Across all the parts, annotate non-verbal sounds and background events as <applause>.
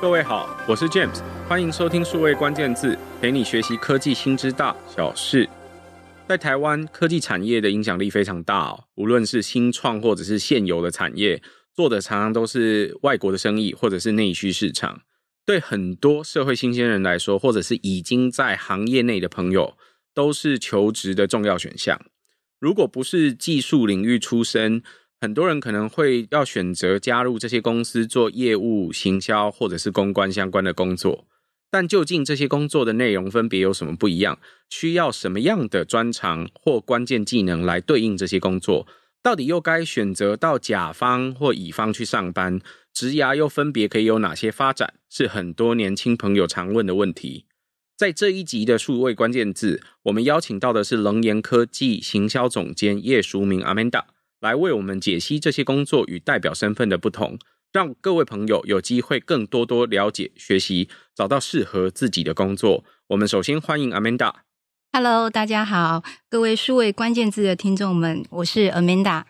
各位好，我是 James，欢迎收听数位关键字，陪你学习科技新知大小事。在台湾，科技产业的影响力非常大哦，无论是新创或者是现有的产业，做的常常都是外国的生意或者是内需市场。对很多社会新鲜人来说，或者是已经在行业内的朋友，都是求职的重要选项。如果不是技术领域出身，很多人可能会要选择加入这些公司做业务、行销或者是公关相关的工作，但究竟这些工作的内容分别有什么不一样？需要什么样的专长或关键技能来对应这些工作？到底又该选择到甲方或乙方去上班？职涯又分别可以有哪些发展？是很多年轻朋友常问的问题。在这一集的数位关键字，我们邀请到的是龙岩科技行销总监叶淑明 Amanda。来为我们解析这些工作与代表身份的不同，让各位朋友有机会更多多了解、学习，找到适合自己的工作。我们首先欢迎 Amanda。Hello，大家好，各位数位关键字的听众们，我是 Amanda。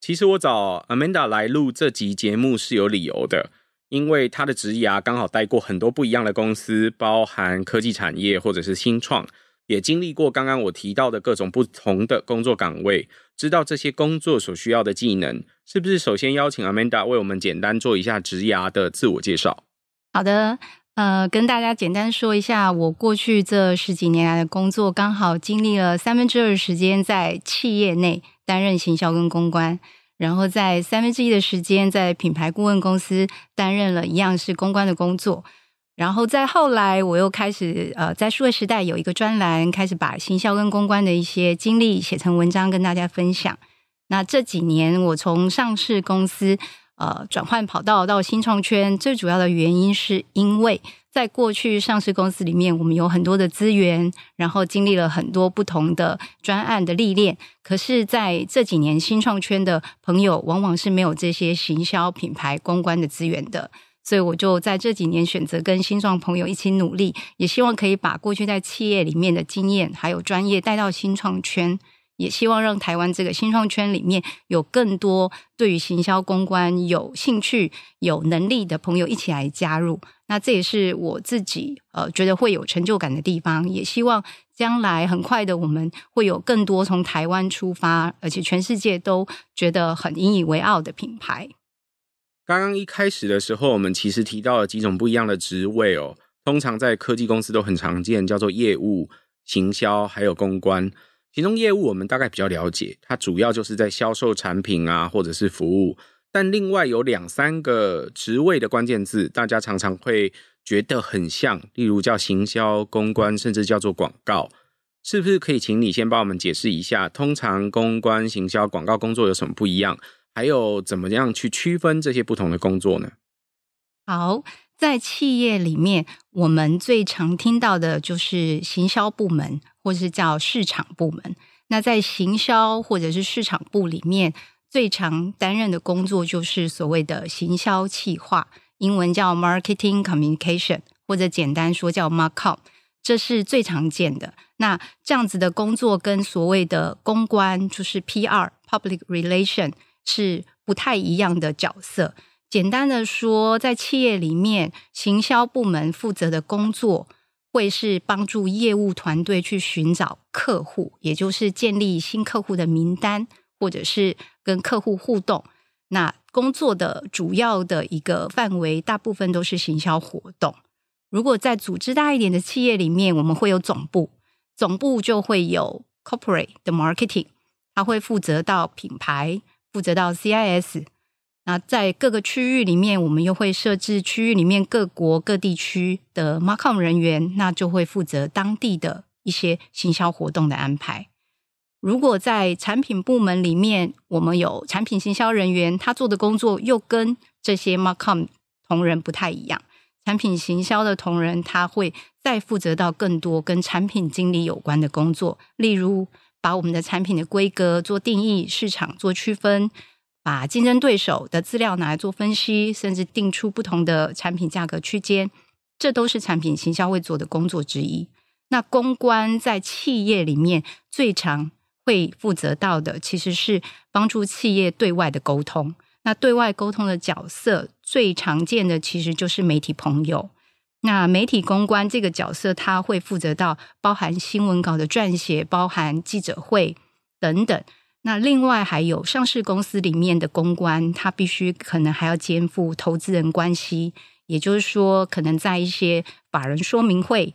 其实我找 Amanda 来录这集节目是有理由的，因为她的职涯刚好待过很多不一样的公司，包含科技产业或者是新创。也经历过刚刚我提到的各种不同的工作岗位，知道这些工作所需要的技能，是不是？首先邀请 Amanda 为我们简单做一下职涯的自我介绍。好的，呃，跟大家简单说一下，我过去这十几年来的工作，刚好经历了三分之二时间在企业内担任行销跟公关，然后在三分之一的时间在品牌顾问公司担任了一样是公关的工作。然后再后来，我又开始呃，在数位时代有一个专栏，开始把行销跟公关的一些经历写成文章跟大家分享。那这几年，我从上市公司呃转换跑道到新创圈，最主要的原因是因为在过去上市公司里面，我们有很多的资源，然后经历了很多不同的专案的历练。可是在这几年，新创圈的朋友往往是没有这些行销、品牌、公关的资源的。所以我就在这几年选择跟新创朋友一起努力，也希望可以把过去在企业里面的经验还有专业带到新创圈，也希望让台湾这个新创圈里面有更多对于行销公关有兴趣、有能力的朋友一起来加入。那这也是我自己呃觉得会有成就感的地方，也希望将来很快的我们会有更多从台湾出发，而且全世界都觉得很引以为傲的品牌。刚刚一开始的时候，我们其实提到了几种不一样的职位哦。通常在科技公司都很常见，叫做业务、行销，还有公关。其中业务我们大概比较了解，它主要就是在销售产品啊，或者是服务。但另外有两三个职位的关键字，大家常常会觉得很像，例如叫行销、公关，甚至叫做广告。是不是可以请你先帮我们解释一下，通常公关、行销、广告工作有什么不一样？还有怎么样去区分这些不同的工作呢？好，在企业里面，我们最常听到的就是行销部门，或是叫市场部门。那在行销或者是市场部里面，最常担任的工作就是所谓的行销企划，英文叫 marketing communication，或者简单说叫 mark up，这是最常见的。那这样子的工作跟所谓的公关，就是 PR（public relation）。是不太一样的角色。简单的说，在企业里面，行销部门负责的工作会是帮助业务团队去寻找客户，也就是建立新客户的名单，或者是跟客户互动。那工作的主要的一个范围，大部分都是行销活动。如果在组织大一点的企业里面，我们会有总部，总部就会有 corporate 的 marketing，它会负责到品牌。负责到 CIS，那在各个区域里面，我们又会设置区域里面各国各地区的 Markom 人员，那就会负责当地的一些行销活动的安排。如果在产品部门里面，我们有产品行销人员，他做的工作又跟这些 Markom 同仁不太一样。产品行销的同仁，他会再负责到更多跟产品经理有关的工作，例如，把我们的产品的规格做定义，市场做区分，把竞争对手的资料拿来做分析，甚至定出不同的产品价格区间，这都是产品行销会做的工作之一。那公关在企业里面最常会负责到的，其实是帮助企业对外的沟通。那对外沟通的角色最常见的其实就是媒体朋友。那媒体公关这个角色，他会负责到包含新闻稿的撰写，包含记者会等等。那另外还有上市公司里面的公关，他必须可能还要肩负投资人关系，也就是说，可能在一些法人说明会，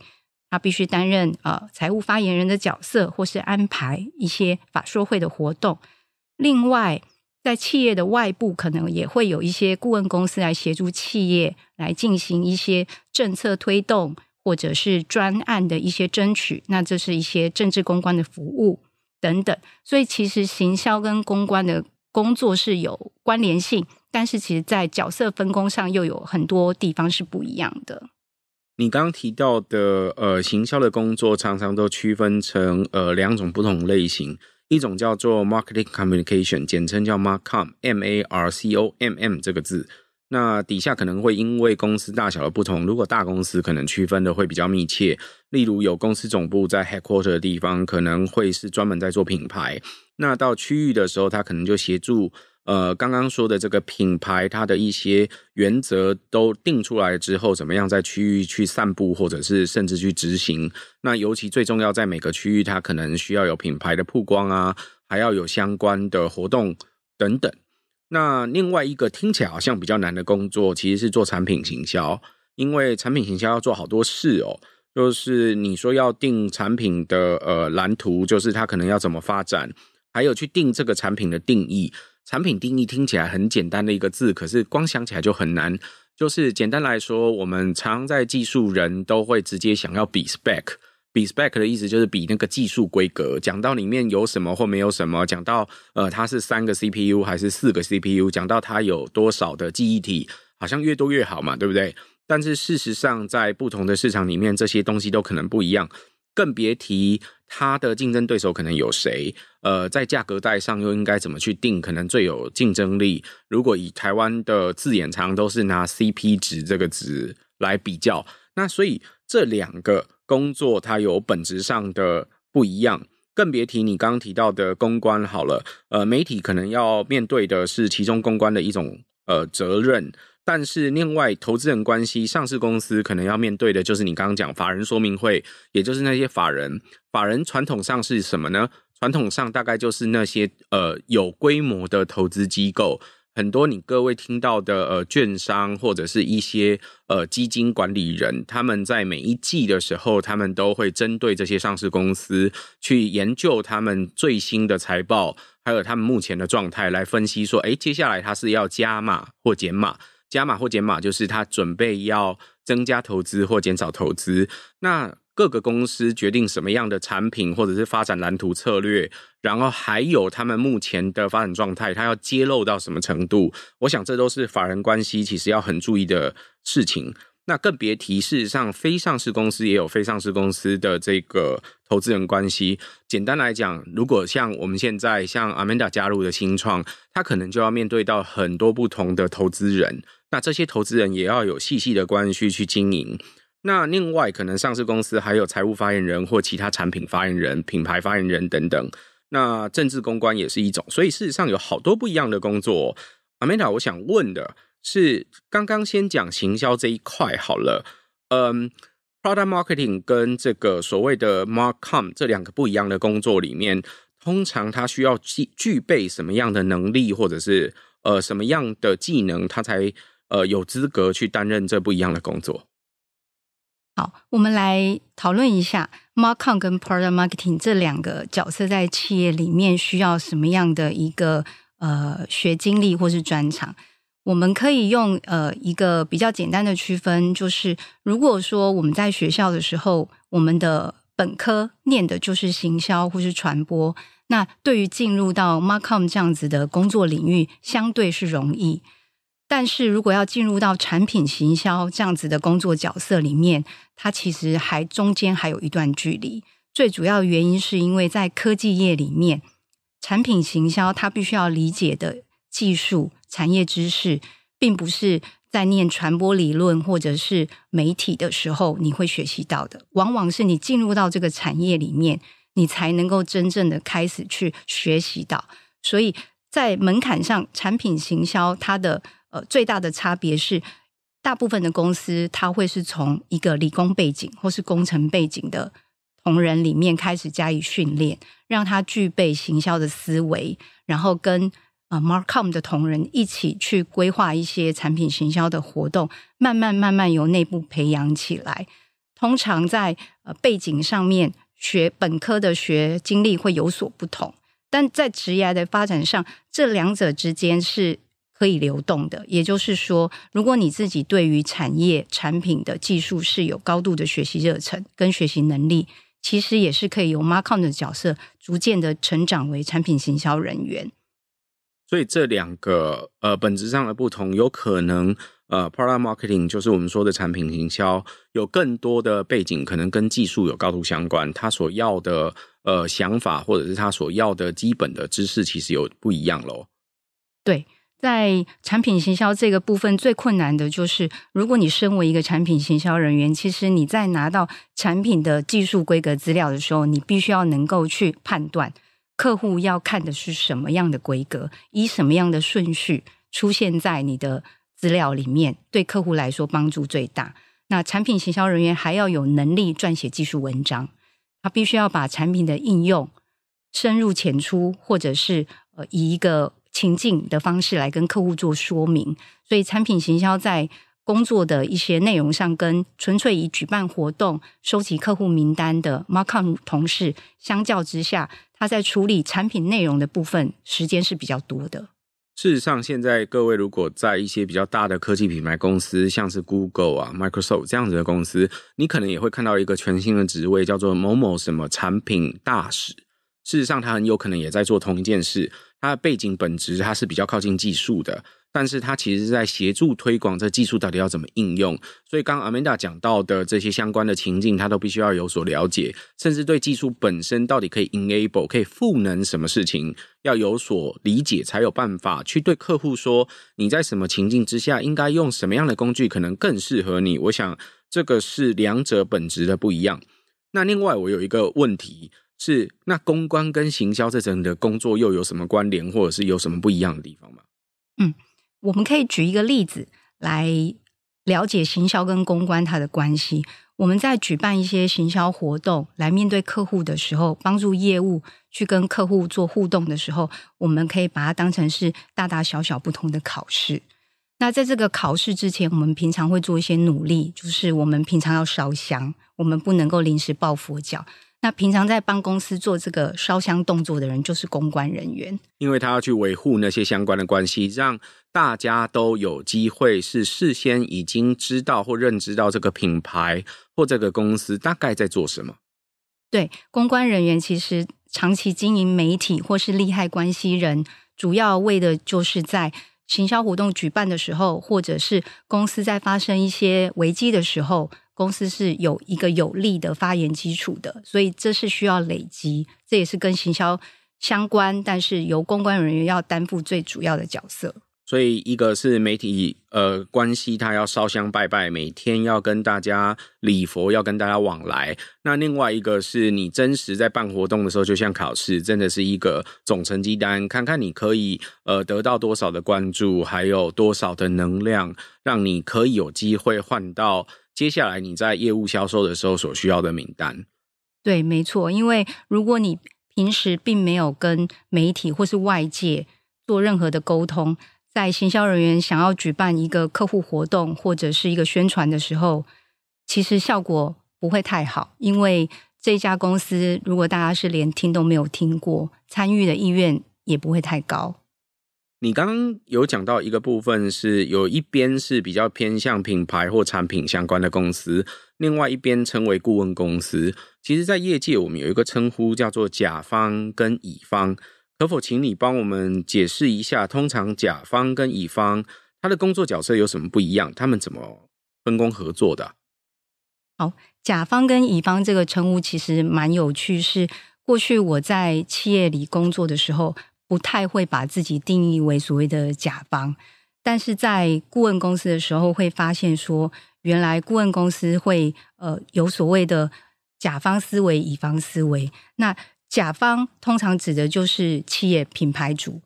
他必须担任呃财务发言人的角色，或是安排一些法说会的活动。另外，在企业的外部，可能也会有一些顾问公司来协助企业来进行一些政策推动，或者是专案的一些争取。那这是一些政治公关的服务等等。所以，其实行销跟公关的工作是有关联性，但是其实在角色分工上又有很多地方是不一样的。你刚刚提到的呃，行销的工作常常都区分成呃两种不同类型。一种叫做 marketing communication，简称叫 marcom，m a r c o m m 这个字。那底下可能会因为公司大小的不同，如果大公司可能区分的会比较密切。例如有公司总部在 headquarter 的地方，可能会是专门在做品牌。那到区域的时候，他可能就协助。呃，刚刚说的这个品牌，它的一些原则都定出来之后，怎么样在区域去散布，或者是甚至去执行？那尤其最重要，在每个区域，它可能需要有品牌的曝光啊，还要有相关的活动等等。那另外一个听起来好像比较难的工作，其实是做产品行销，因为产品行销要做好多事哦。就是你说要定产品的呃蓝图，就是它可能要怎么发展，还有去定这个产品的定义。产品定义听起来很简单的一个字，可是光想起来就很难。就是简单来说，我们常在技术人都会直接想要比 spec，比 spec 的意思就是比那个技术规格。讲到里面有什么或没有什么，讲到呃它是三个 CPU 还是四个 CPU，讲到它有多少的记忆体，好像越多越好嘛，对不对？但是事实上，在不同的市场里面，这些东西都可能不一样。更别提它的竞争对手可能有谁，呃，在价格带上又应该怎么去定，可能最有竞争力。如果以台湾的字眼，常都是拿 CP 值这个值来比较，那所以这两个工作它有本质上的不一样。更别提你刚刚提到的公关好了，呃，媒体可能要面对的是其中公关的一种呃责任。但是，另外投资人关系，上市公司可能要面对的就是你刚刚讲法人说明会，也就是那些法人。法人传统上是什么呢？传统上大概就是那些呃有规模的投资机构，很多你各位听到的呃券商或者是一些呃基金管理人，他们在每一季的时候，他们都会针对这些上市公司去研究他们最新的财报，还有他们目前的状态，来分析说，诶，接下来他是要加码或减码。加码或减码，就是他准备要增加投资或减少投资。那各个公司决定什么样的产品或者是发展蓝图策略，然后还有他们目前的发展状态，他要揭露到什么程度？我想这都是法人关系其实要很注意的事情。那更别提，事实上，非上市公司也有非上市公司的这个投资人关系。简单来讲，如果像我们现在像 Amanda 加入的新创，他可能就要面对到很多不同的投资人。那这些投资人也要有细细的关系去经营。那另外，可能上市公司还有财务发言人或其他产品发言人、品牌发言人等等。那政治公关也是一种。所以事实上有好多不一样的工作。Amanda，我想问的。是刚刚先讲行销这一块好了，嗯，product marketing 跟这个所谓的 mark com 这两个不一样的工作里面，通常他需要具具备什么样的能力，或者是呃什么样的技能，他才呃有资格去担任这不一样的工作？好，我们来讨论一下 marcom 跟 product marketing 这两个角色在企业里面需要什么样的一个呃学经历或是专长。我们可以用呃一个比较简单的区分，就是如果说我们在学校的时候，我们的本科念的就是行销或是传播，那对于进入到 Marcom 这样子的工作领域，相对是容易。但是如果要进入到产品行销这样子的工作角色里面，它其实还中间还有一段距离。最主要原因是因为在科技业里面，产品行销它必须要理解的技术。产业知识并不是在念传播理论或者是媒体的时候你会学习到的，往往是你进入到这个产业里面，你才能够真正的开始去学习到。所以在门槛上，产品行销它的呃最大的差别是，大部分的公司它会是从一个理工背景或是工程背景的同仁里面开始加以训练，让他具备行销的思维，然后跟呃 Marcom 的同仁一起去规划一些产品行销的活动，慢慢慢慢由内部培养起来。通常在呃背景上面，学本科的学经历会有所不同。但在职业的发展上，这两者之间是可以流动的。也就是说，如果你自己对于产业产品的技术是有高度的学习热忱跟学习能力，其实也是可以由 Markom 的角色逐渐的成长为产品行销人员。所以这两个呃本质上的不同，有可能呃 Product Marketing 就是我们说的产品行销，有更多的背景，可能跟技术有高度相关，他所要的。呃，想法或者是他所要的基本的知识，其实有不一样喽。对，在产品行销这个部分，最困难的就是，如果你身为一个产品行销人员，其实你在拿到产品的技术规格资料的时候，你必须要能够去判断客户要看的是什么样的规格，以什么样的顺序出现在你的资料里面，对客户来说帮助最大。那产品行销人员还要有能力撰写技术文章。他必须要把产品的应用深入浅出，或者是呃以一个情境的方式来跟客户做说明。所以，产品行销在工作的一些内容上，跟纯粹以举办活动、收集客户名单的 Marcom 同事相较之下，他在处理产品内容的部分时间是比较多的。事实上，现在各位如果在一些比较大的科技品牌公司，像是 Google 啊、Microsoft 这样子的公司，你可能也会看到一个全新的职位，叫做某某什么产品大使。事实上，他很有可能也在做同一件事，它的背景本质它是比较靠近技术的。但是它其实是在协助推广这技术到底要怎么应用，所以刚刚 Amanda 讲到的这些相关的情境，他都必须要有所了解，甚至对技术本身到底可以 enable 可以赋能什么事情要有所理解，才有办法去对客户说，你在什么情境之下应该用什么样的工具可能更适合你。我想这个是两者本质的不一样。那另外我有一个问题是，那公关跟行销这层的工作又有什么关联，或者是有什么不一样的地方吗？嗯。我们可以举一个例子来了解行销跟公关它的关系。我们在举办一些行销活动来面对客户的时候，帮助业务去跟客户做互动的时候，我们可以把它当成是大大小小不同的考试。那在这个考试之前，我们平常会做一些努力，就是我们平常要烧香，我们不能够临时抱佛脚。那平常在帮公司做这个烧香动作的人，就是公关人员，因为他要去维护那些相关的关系，让大家都有机会是事先已经知道或认知到这个品牌或这个公司大概在做什么。对，公关人员其实长期经营媒体或是利害关系人，主要为的就是在行销活动举办的时候，或者是公司在发生一些危机的时候。公司是有一个有利的发言基础的，所以这是需要累积，这也是跟行销相关，但是由公关人员要担负最主要的角色。所以一个是媒体呃关系，他要烧香拜拜，每天要跟大家礼佛，要跟大家往来。那另外一个是你真实在办活动的时候，就像考试，真的是一个总成绩单，看看你可以呃得到多少的关注，还有多少的能量，让你可以有机会换到。接下来你在业务销售的时候所需要的名单，对，没错。因为如果你平时并没有跟媒体或是外界做任何的沟通，在行销人员想要举办一个客户活动或者是一个宣传的时候，其实效果不会太好。因为这家公司如果大家是连听都没有听过，参与的意愿也不会太高。你刚刚有讲到一个部分，是有一边是比较偏向品牌或产品相关的公司，另外一边称为顾问公司。其实，在业界我们有一个称呼叫做甲方跟乙方，可否请你帮我们解释一下，通常甲方跟乙方他的工作角色有什么不一样？他们怎么分工合作的？好，甲方跟乙方这个称呼其实蛮有趣，是过去我在企业里工作的时候。不太会把自己定义为所谓的甲方，但是在顾问公司的时候，会发现说，原来顾问公司会呃有所谓的甲方思维、乙方思维。那甲方通常指的就是企业品牌主，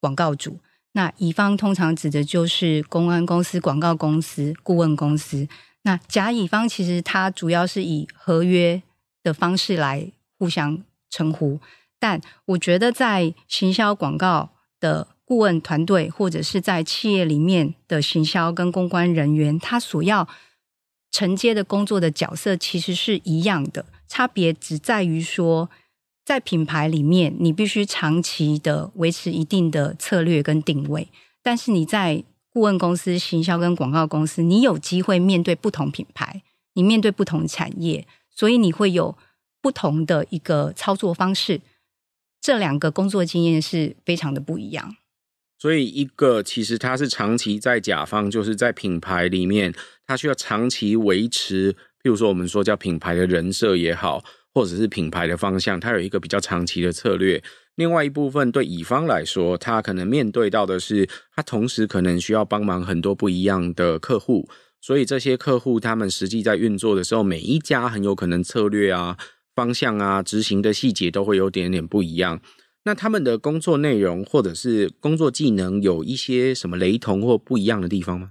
广告主。那乙方通常指的就是公关公司、广告公司、顾问公司。那甲乙方其实它主要是以合约的方式来互相称呼，但我觉得在行销广告的顾问团队，或者是在企业里面的行销跟公关人员，他所要承接的工作的角色其实是一样的，差别只在于说。在品牌里面，你必须长期的维持一定的策略跟定位。但是你在顾问公司、行销跟广告公司，你有机会面对不同品牌，你面对不同产业，所以你会有不同的一个操作方式。这两个工作经验是非常的不一样。所以，一个其实他是长期在甲方，就是在品牌里面，他需要长期维持，譬如说我们说叫品牌的人设也好。或者是品牌的方向，它有一个比较长期的策略。另外一部分对乙方来说，他可能面对到的是，他同时可能需要帮忙很多不一样的客户，所以这些客户他们实际在运作的时候，每一家很有可能策略啊、方向啊、执行的细节都会有点点不一样。那他们的工作内容或者是工作技能有一些什么雷同或不一样的地方吗？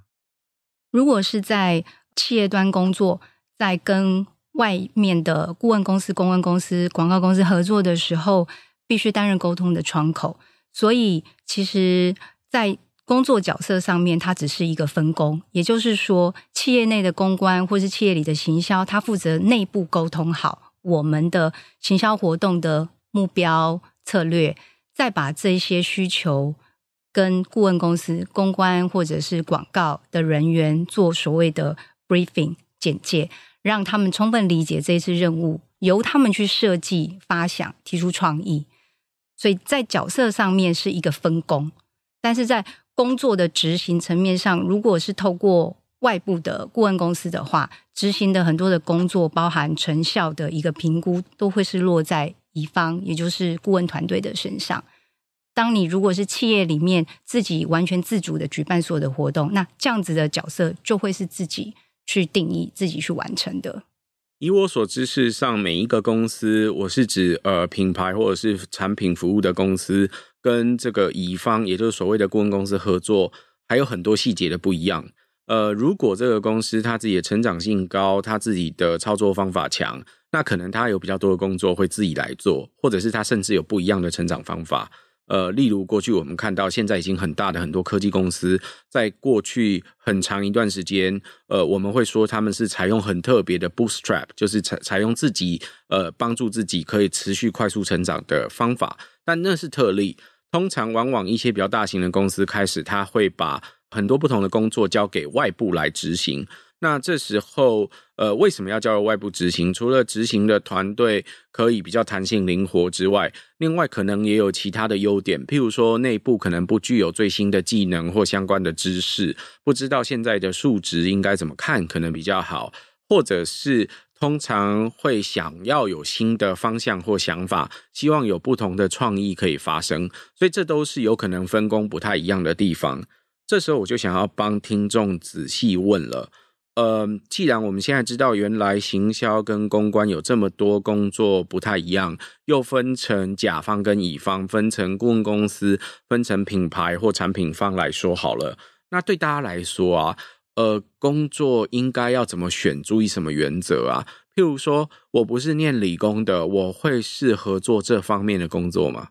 如果是在企业端工作，在跟外面的顾问公司、公关公司、广告公司合作的时候，必须担任沟通的窗口。所以，其实，在工作角色上面，它只是一个分工。也就是说，企业内的公关或是企业里的行销，它负责内部沟通好我们的行销活动的目标策略，再把这些需求跟顾问公司、公关或者是广告的人员做所谓的 briefing 简介。让他们充分理解这次任务，由他们去设计、发想、提出创意。所以在角色上面是一个分工，但是在工作的执行层面上，如果是透过外部的顾问公司的话，执行的很多的工作，包含成效的一个评估，都会是落在乙方，也就是顾问团队的身上。当你如果是企业里面自己完全自主的举办所有的活动，那这样子的角色就会是自己。去定义自己去完成的。以我所知，事实上每一个公司，我是指呃品牌或者是产品服务的公司，跟这个乙方，也就是所谓的顾问公司合作，还有很多细节的不一样。呃，如果这个公司它自己的成长性高，它自己的操作方法强，那可能它有比较多的工作会自己来做，或者是它甚至有不一样的成长方法。呃，例如过去我们看到，现在已经很大的很多科技公司，在过去很长一段时间，呃，我们会说他们是采用很特别的 bootstrap，就是采采用自己呃帮助自己可以持续快速成长的方法，但那是特例。通常往往一些比较大型的公司开始，他会把很多不同的工作交给外部来执行。那这时候，呃，为什么要交由外部执行？除了执行的团队可以比较弹性灵活之外，另外可能也有其他的优点，譬如说内部可能不具有最新的技能或相关的知识，不知道现在的数值应该怎么看，可能比较好，或者是通常会想要有新的方向或想法，希望有不同的创意可以发生，所以这都是有可能分工不太一样的地方。这时候我就想要帮听众仔细问了。呃，既然我们现在知道原来行销跟公关有这么多工作不太一样，又分成甲方跟乙方，分成顾问公司，分成品牌或产品方来说好了。那对大家来说啊，呃，工作应该要怎么选？注意什么原则啊？譬如说，我不是念理工的，我会适合做这方面的工作吗？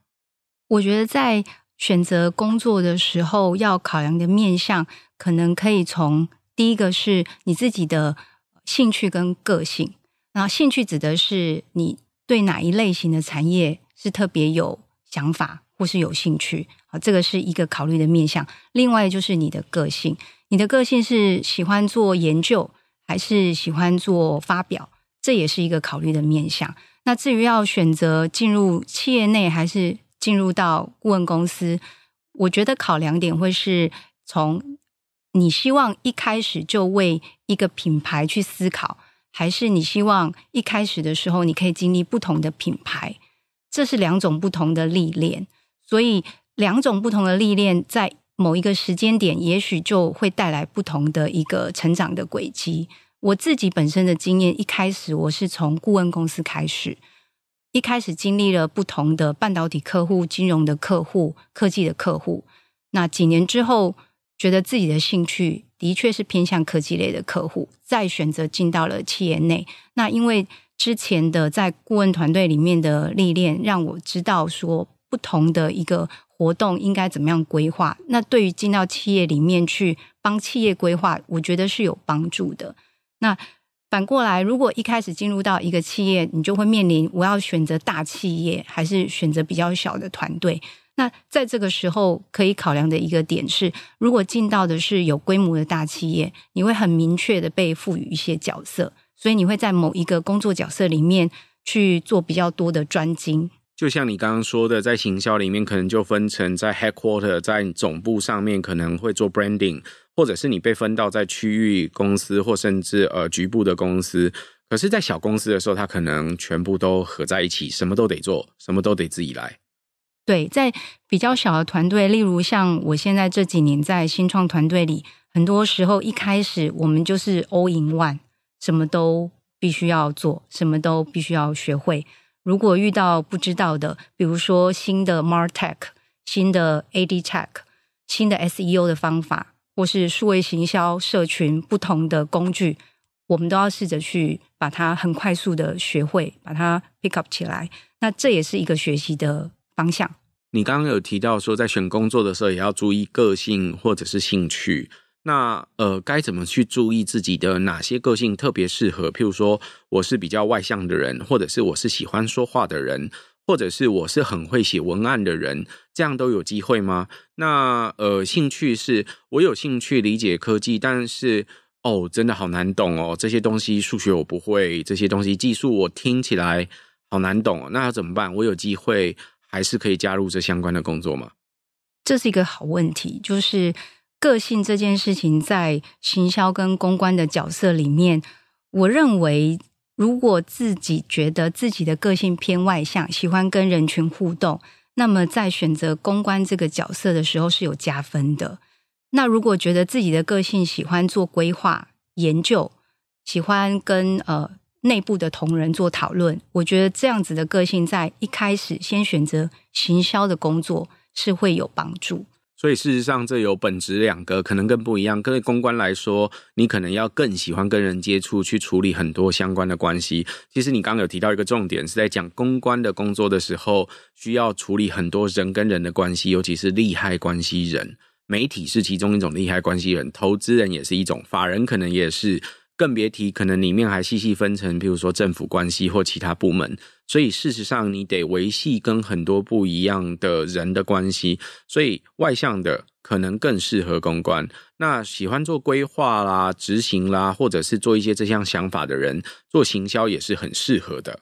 我觉得在选择工作的时候，要考量的面向，可能可以从。第一个是你自己的兴趣跟个性，然后兴趣指的是你对哪一类型的产业是特别有想法或是有兴趣，啊，这个是一个考虑的面向。另外就是你的个性，你的个性是喜欢做研究还是喜欢做发表，这也是一个考虑的面向。那至于要选择进入企业内还是进入到顾问公司，我觉得考量点会是从。你希望一开始就为一个品牌去思考，还是你希望一开始的时候你可以经历不同的品牌？这是两种不同的历练，所以两种不同的历练在某一个时间点，也许就会带来不同的一个成长的轨迹。我自己本身的经验，一开始我是从顾问公司开始，一开始经历了不同的半导体客户、金融的客户、科技的客户，那几年之后，觉得自己的兴趣的确是偏向科技类的客户，再选择进到了企业内。那因为之前的在顾问团队里面的历练，让我知道说不同的一个活动应该怎么样规划。那对于进到企业里面去帮企业规划，我觉得是有帮助的。那反过来，如果一开始进入到一个企业，你就会面临我要选择大企业还是选择比较小的团队。那在这个时候可以考量的一个点是，如果进到的是有规模的大企业，你会很明确的被赋予一些角色。所以你会在某一个工作角色里面去做比较多的专精，就像你刚刚说的，在行销里面可能就分成在 headquarter 在总部上面可能会做 branding，或者是你被分到在区域公司或甚至呃局部的公司。可是，在小公司的时候，它可能全部都合在一起，什么都得做，什么都得自己来。对，在比较小的团队，例如像我现在这几年在新创团队里，很多时候一开始我们就是 all in one。什么都必须要做，什么都必须要学会。如果遇到不知道的，比如说新的 MarTech、新的 AdTech、新的 SEO 的方法，或是数位行销、社群不同的工具，我们都要试着去把它很快速的学会，把它 pick up 起来。那这也是一个学习的方向。你刚刚有提到说，在选工作的时候也要注意个性或者是兴趣。那呃，该怎么去注意自己的哪些个性特别适合？譬如说，我是比较外向的人，或者是我是喜欢说话的人，或者是我是很会写文案的人，这样都有机会吗？那呃，兴趣是我有兴趣理解科技，但是哦，真的好难懂哦，这些东西数学我不会，这些东西技术我听起来好难懂哦，那要怎么办？我有机会还是可以加入这相关的工作吗？这是一个好问题，就是。个性这件事情，在行销跟公关的角色里面，我认为，如果自己觉得自己的个性偏外向，喜欢跟人群互动，那么在选择公关这个角色的时候是有加分的。那如果觉得自己的个性喜欢做规划、研究，喜欢跟呃内部的同仁做讨论，我觉得这样子的个性在一开始先选择行销的工作是会有帮助。所以事实上，这有本质两个，可能更不一样。跟公关来说，你可能要更喜欢跟人接触，去处理很多相关的关系。其实你刚刚有提到一个重点，是在讲公关的工作的时候，需要处理很多人跟人的关系，尤其是利害关系人。媒体是其中一种利害关系人，投资人也是一种，法人可能也是。更别提，可能里面还细细分成，比如说政府关系或其他部门。所以事实上，你得维系跟很多不一样的人的关系。所以外向的可能更适合公关。那喜欢做规划啦、执行啦，或者是做一些这项想法的人，做行销也是很适合的。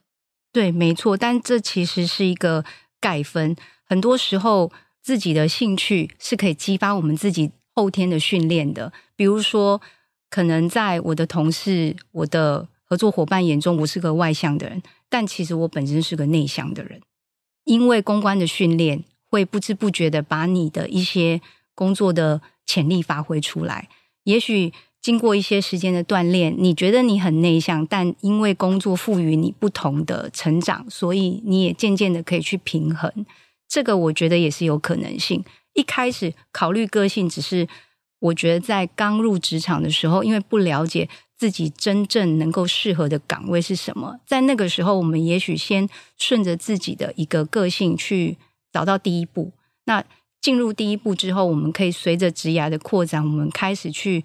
对，没错。但这其实是一个概分。很多时候，自己的兴趣是可以激发我们自己后天的训练的。比如说。可能在我的同事、我的合作伙伴眼中，我是个外向的人，但其实我本身是个内向的人。因为公关的训练，会不知不觉的把你的一些工作的潜力发挥出来。也许经过一些时间的锻炼，你觉得你很内向，但因为工作赋予你不同的成长，所以你也渐渐的可以去平衡。这个我觉得也是有可能性。一开始考虑个性，只是。我觉得在刚入职场的时候，因为不了解自己真正能够适合的岗位是什么，在那个时候，我们也许先顺着自己的一个个性去找到第一步。那进入第一步之后，我们可以随着职涯的扩展，我们开始去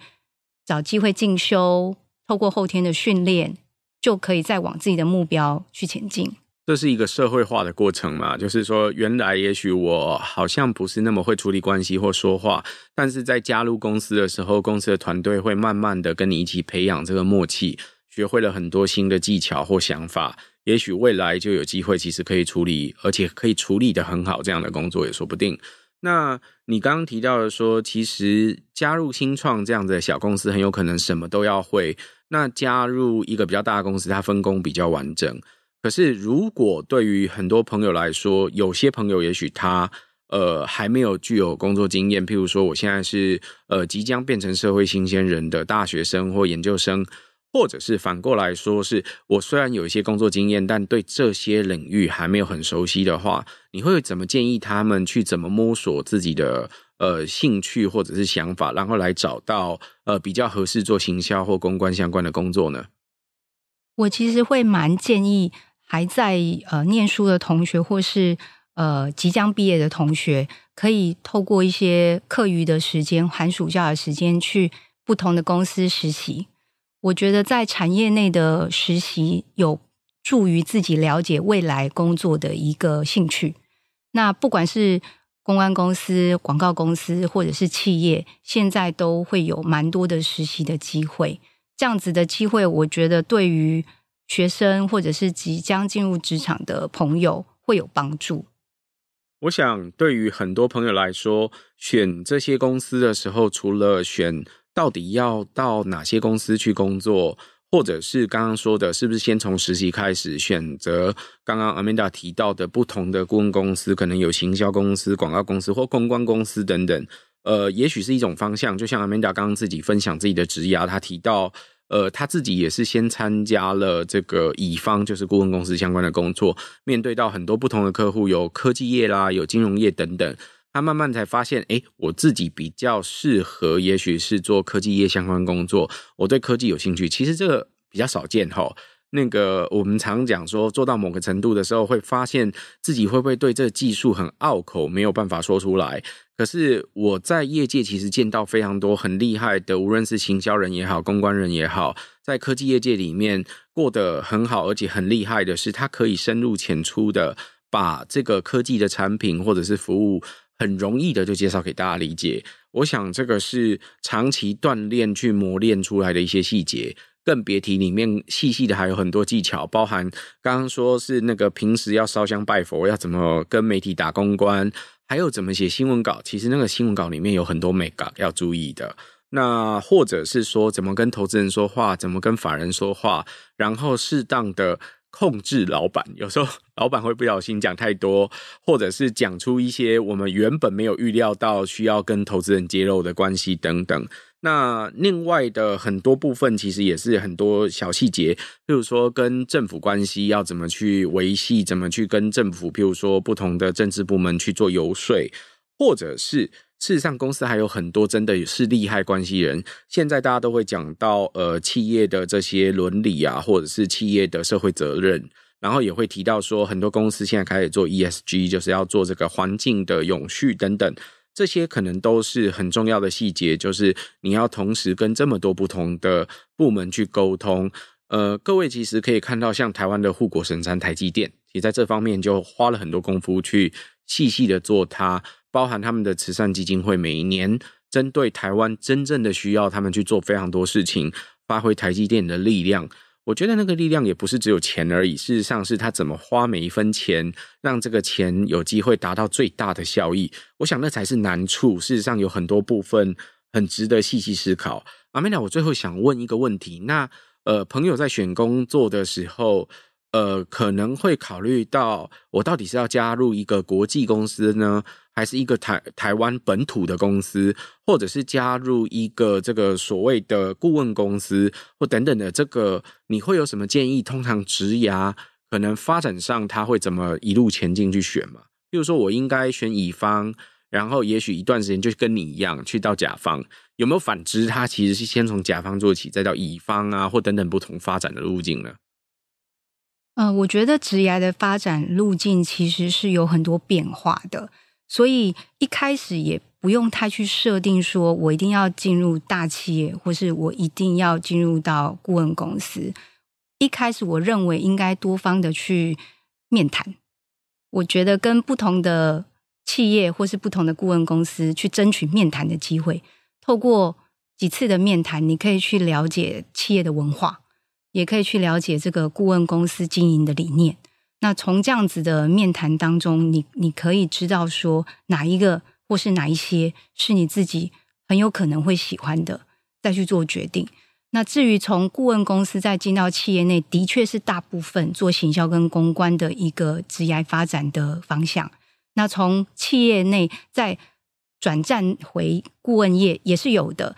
找机会进修，透过后天的训练，就可以再往自己的目标去前进。这是一个社会化的过程嘛，就是说，原来也许我好像不是那么会处理关系或说话，但是在加入公司的时候，公司的团队会慢慢的跟你一起培养这个默契，学会了很多新的技巧或想法，也许未来就有机会，其实可以处理，而且可以处理得很好，这样的工作也说不定。那你刚刚提到的说，其实加入新创这样的小公司，很有可能什么都要会，那加入一个比较大的公司，它分工比较完整。可是，如果对于很多朋友来说，有些朋友也许他呃还没有具有工作经验，譬如说，我现在是呃即将变成社会新鲜人的大学生或研究生，或者是反过来说，是我虽然有一些工作经验，但对这些领域还没有很熟悉的话，你会怎么建议他们去怎么摸索自己的呃兴趣或者是想法，然后来找到呃比较合适做行销或公关相关的工作呢？我其实会蛮建议还在呃念书的同学，或是呃即将毕业的同学，可以透过一些课余的时间、寒暑假的时间去不同的公司实习。我觉得在产业内的实习有助于自己了解未来工作的一个兴趣。那不管是公关公司、广告公司或者是企业，现在都会有蛮多的实习的机会。这样子的机会，我觉得对于学生或者是即将进入职场的朋友会有帮助。我想，对于很多朋友来说，选这些公司的时候，除了选到底要到哪些公司去工作，或者是刚刚说的，是不是先从实习开始选择？刚刚 Amanda 提到的不同的顾问公司，可能有行销公司、广告公司或公关公司等等。呃，也许是一种方向。就像 Amanda 刚刚自己分享自己的职涯，他提到，呃，他自己也是先参加了这个乙方，就是顾问公司相关的工作，面对到很多不同的客户，有科技业啦，有金融业等等。他慢慢才发现，哎，我自己比较适合，也许是做科技业相关工作。我对科技有兴趣，其实这个比较少见哈。那个我们常讲说，做到某个程度的时候，会发现自己会不会对这个技术很拗口，没有办法说出来。可是我在业界其实见到非常多很厉害的，无论是行销人也好，公关人也好，在科技业界里面过得很好，而且很厉害的是，他可以深入浅出的把这个科技的产品或者是服务。很容易的就介绍给大家理解，我想这个是长期锻炼去磨练出来的一些细节，更别提里面细细的还有很多技巧，包含刚刚说是那个平时要烧香拜佛，要怎么跟媒体打公关，还有怎么写新闻稿，其实那个新闻稿里面有很多美感要注意的，那或者是说怎么跟投资人说话，怎么跟法人说话，然后适当的。控制老板，有时候 <laughs> 老板会不小心讲太多，或者是讲出一些我们原本没有预料到需要跟投资人揭露的关系等等。那另外的很多部分其实也是很多小细节，譬如说跟政府关系要怎么去维系，怎么去跟政府，譬如说不同的政治部门去做游说，或者是。事实上，公司还有很多真的是利害关系人。现在大家都会讲到，呃，企业的这些伦理啊，或者是企业的社会责任，然后也会提到说，很多公司现在开始做 ESG，就是要做这个环境的永续等等。这些可能都是很重要的细节，就是你要同时跟这么多不同的部门去沟通。呃，各位其实可以看到，像台湾的护国神山台积电，其实在这方面就花了很多功夫去细细的做它。包含他们的慈善基金会，每一年针对台湾真正的需要，他们去做非常多事情，发挥台积电的力量。我觉得那个力量也不是只有钱而已，事实上是他怎么花每一分钱，让这个钱有机会达到最大的效益。我想那才是难处。事实上有很多部分很值得细细思考。阿美娜，我最后想问一个问题：那呃，朋友在选工作的时候，呃，可能会考虑到我到底是要加入一个国际公司呢？还是一个台台湾本土的公司，或者是加入一个这个所谓的顾问公司，或等等的这个，你会有什么建议？通常职涯可能发展上，他会怎么一路前进去选嘛？比如说，我应该选乙方，然后也许一段时间就跟你一样去到甲方，有没有反之？他其实是先从甲方做起，再到乙方啊，或等等不同发展的路径呢？嗯、呃，我觉得职涯的发展路径其实是有很多变化的。所以一开始也不用太去设定，说我一定要进入大企业，或是我一定要进入到顾问公司。一开始我认为应该多方的去面谈，我觉得跟不同的企业或是不同的顾问公司去争取面谈的机会。透过几次的面谈，你可以去了解企业的文化，也可以去了解这个顾问公司经营的理念。那从这样子的面谈当中，你你可以知道说哪一个或是哪一些是你自己很有可能会喜欢的，再去做决定。那至于从顾问公司再进到企业内，的确是大部分做行销跟公关的一个职业发展的方向。那从企业内再转战回顾问业也是有的。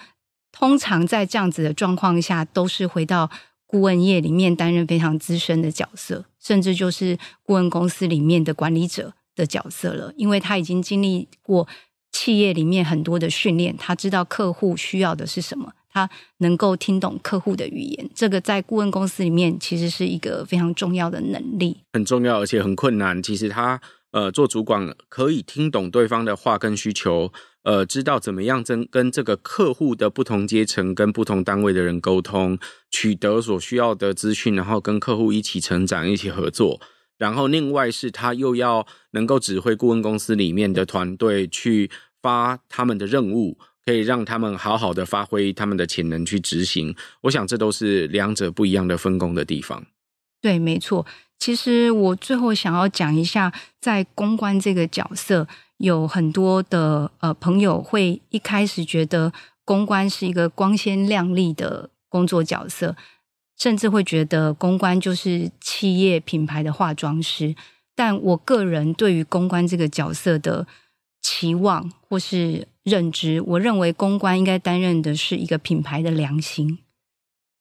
通常在这样子的状况下，都是回到顾问业里面担任非常资深的角色，甚至就是顾问公司里面的管理者的角色了，因为他已经经历过企业里面很多的训练，他知道客户需要的是什么，他能够听懂客户的语言，这个在顾问公司里面其实是一个非常重要的能力，很重要，而且很困难。其实他呃做主管可以听懂对方的话跟需求。呃，知道怎么样跟跟这个客户的不同阶层、跟不同单位的人沟通，取得所需要的资讯，然后跟客户一起成长、一起合作。然后另外是他又要能够指挥顾问公司里面的团队去发他们的任务，可以让他们好好的发挥他们的潜能去执行。我想这都是两者不一样的分工的地方。对，没错。其实我最后想要讲一下，在公关这个角色。有很多的呃朋友会一开始觉得公关是一个光鲜亮丽的工作角色，甚至会觉得公关就是企业品牌的化妆师。但我个人对于公关这个角色的期望或是认知，我认为公关应该担任的是一个品牌的良心，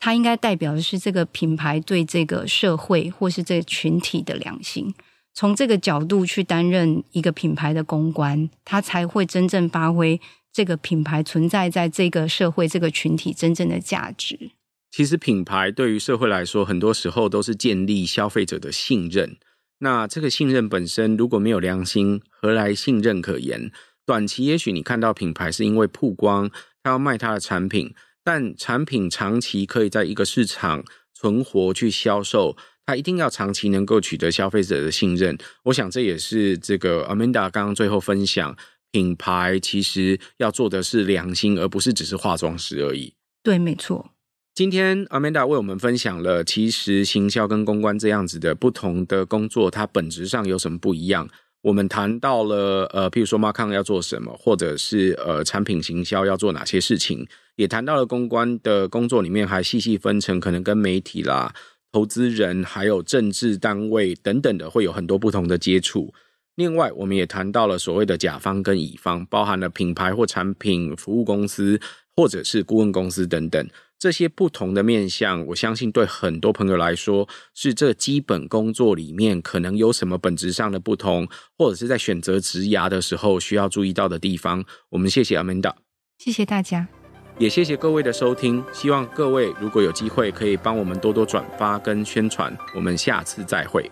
它应该代表的是这个品牌对这个社会或是这个群体的良心。从这个角度去担任一个品牌的公关，它才会真正发挥这个品牌存在在这个社会、这个群体真正的价值。其实，品牌对于社会来说，很多时候都是建立消费者的信任。那这个信任本身如果没有良心，何来信任可言？短期也许你看到品牌是因为曝光，他要卖他的产品，但产品长期可以在一个市场存活去销售。它一定要长期能够取得消费者的信任，我想这也是这个 Amanda 刚刚最后分享，品牌其实要做的是良心，而不是只是化妆师而已。对，没错。今天 Amanda 为我们分享了，其实行销跟公关这样子的不同的工作，它本质上有什么不一样？我们谈到了呃，譬如说 Marcom 要做什么，或者是呃产品行销要做哪些事情，也谈到了公关的工作里面还细细分成，可能跟媒体啦。投资人还有政治单位等等的，会有很多不同的接触。另外，我们也谈到了所谓的甲方跟乙方，包含了品牌或产品服务公司，或者是顾问公司等等这些不同的面向。我相信对很多朋友来说，是这基本工作里面可能有什么本质上的不同，或者是在选择职涯的时候需要注意到的地方。我们谢谢 Amanda，谢谢大家。也谢谢各位的收听，希望各位如果有机会可以帮我们多多转发跟宣传，我们下次再会。